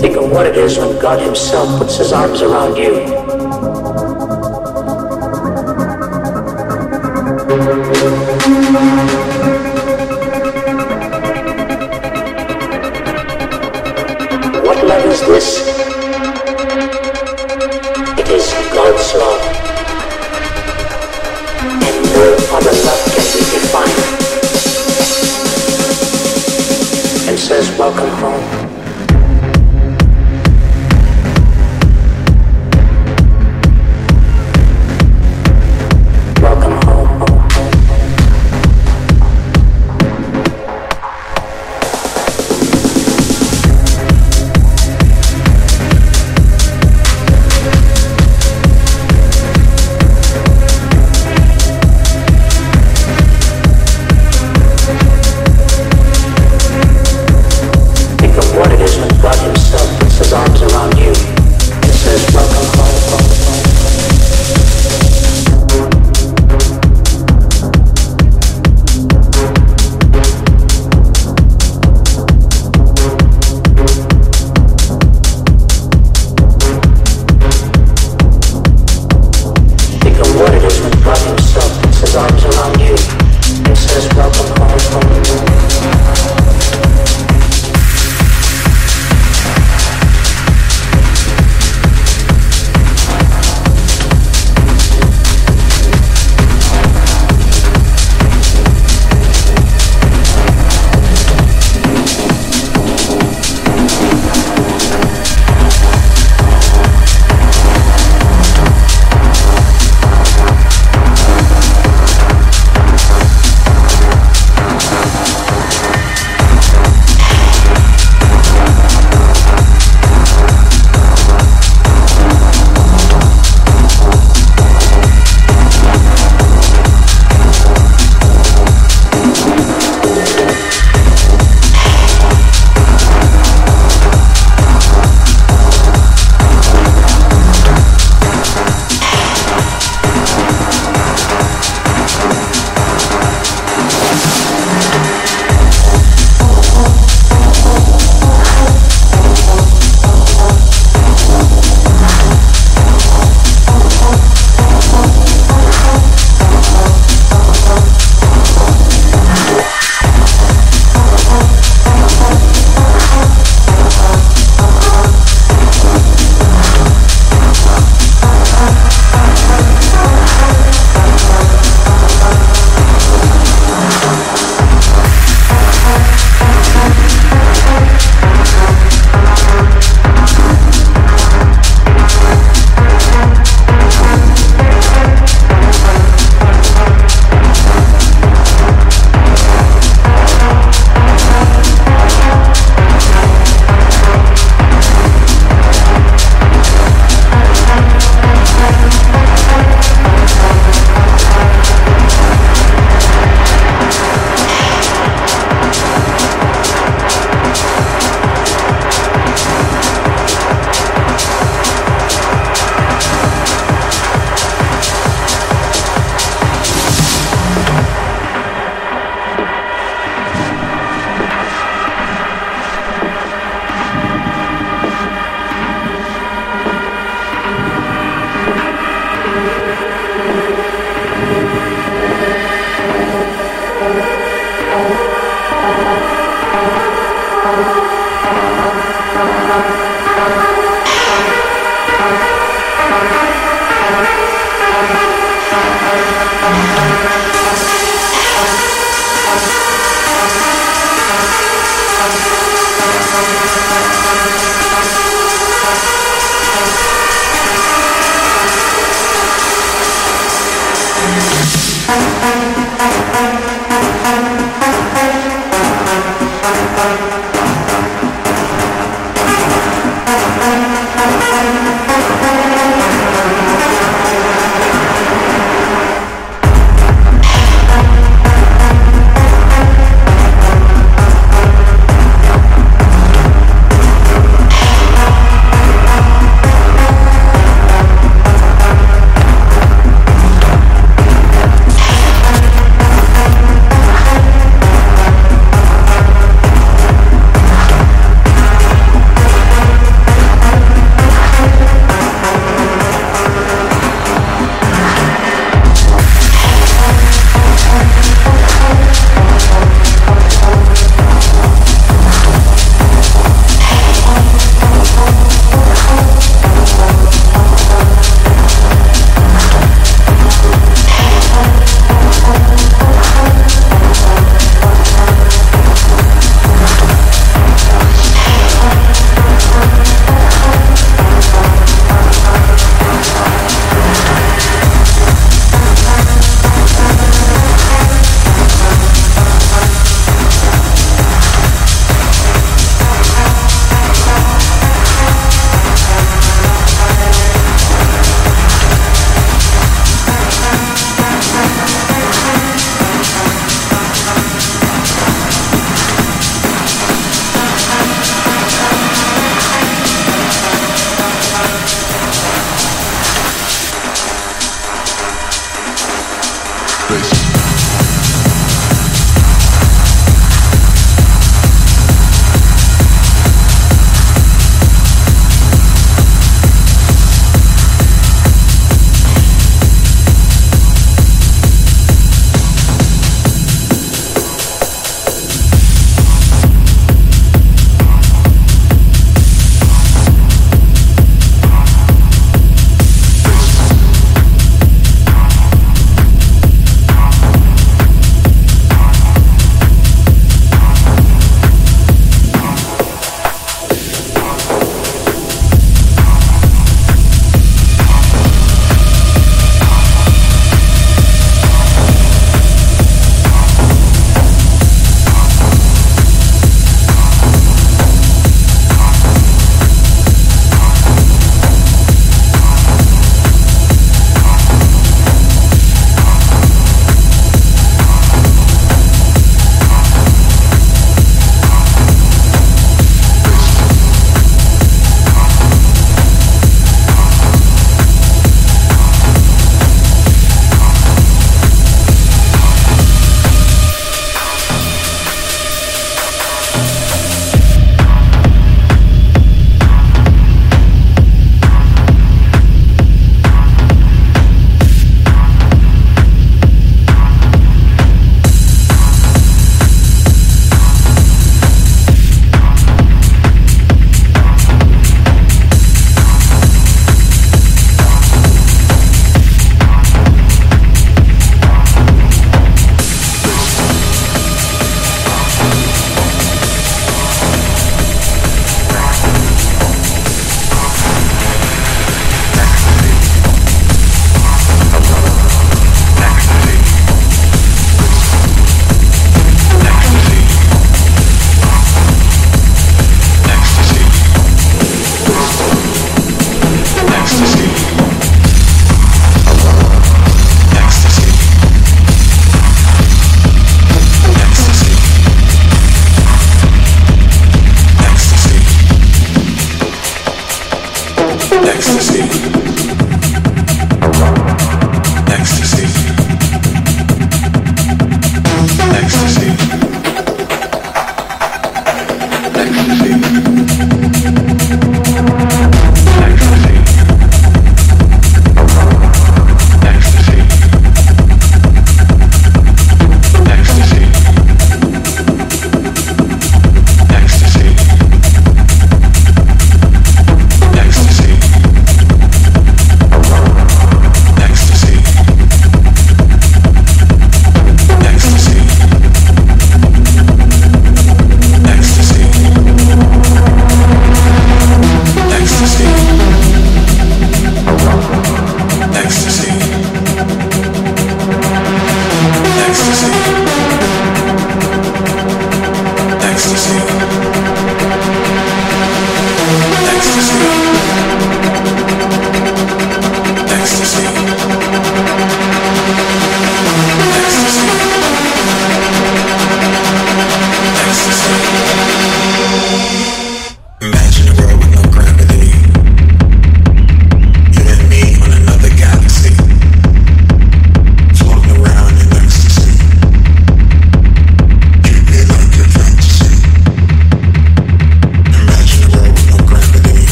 Think of what it is when God Himself puts His arms around you. What love is this? It is God's love. And no other love can be defined. And says, welcome home.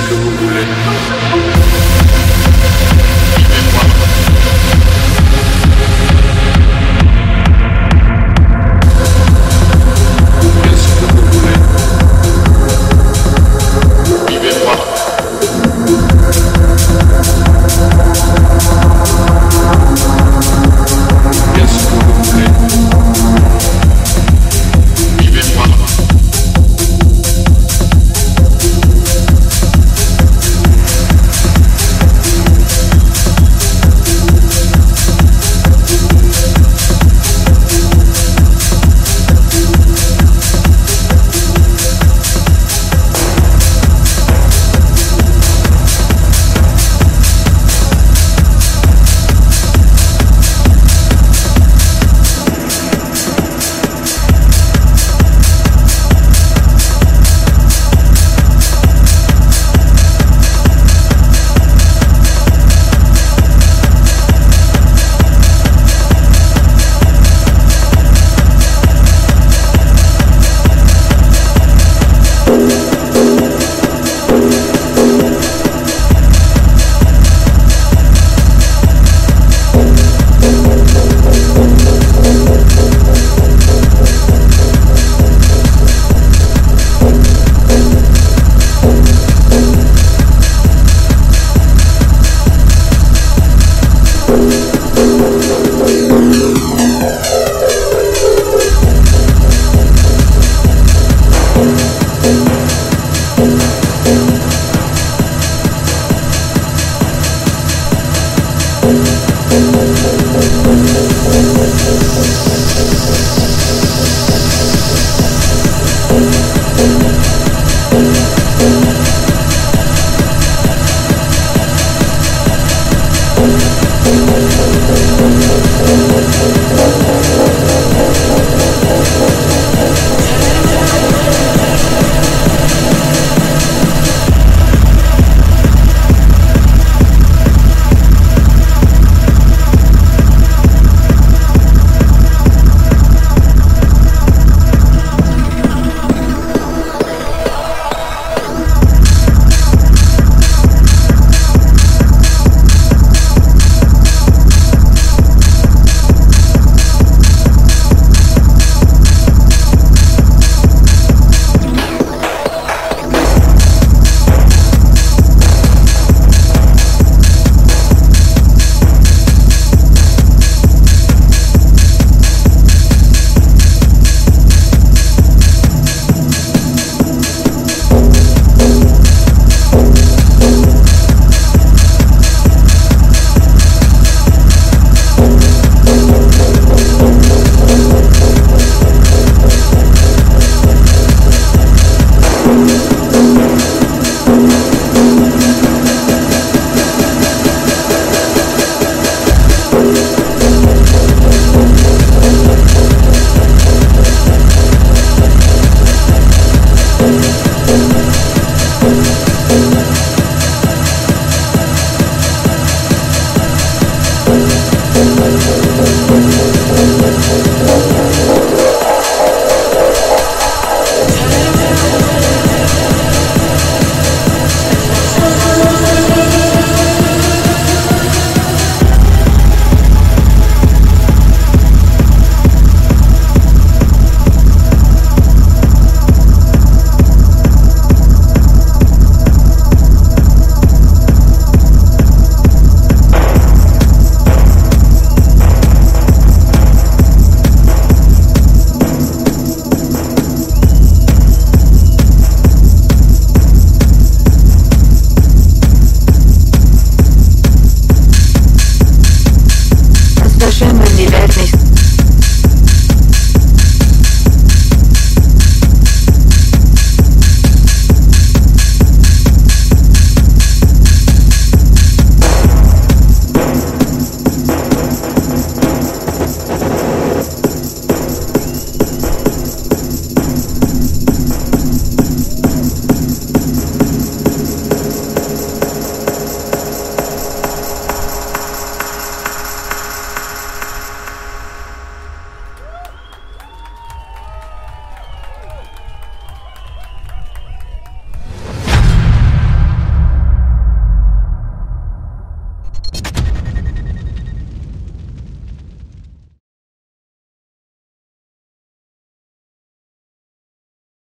second, we'll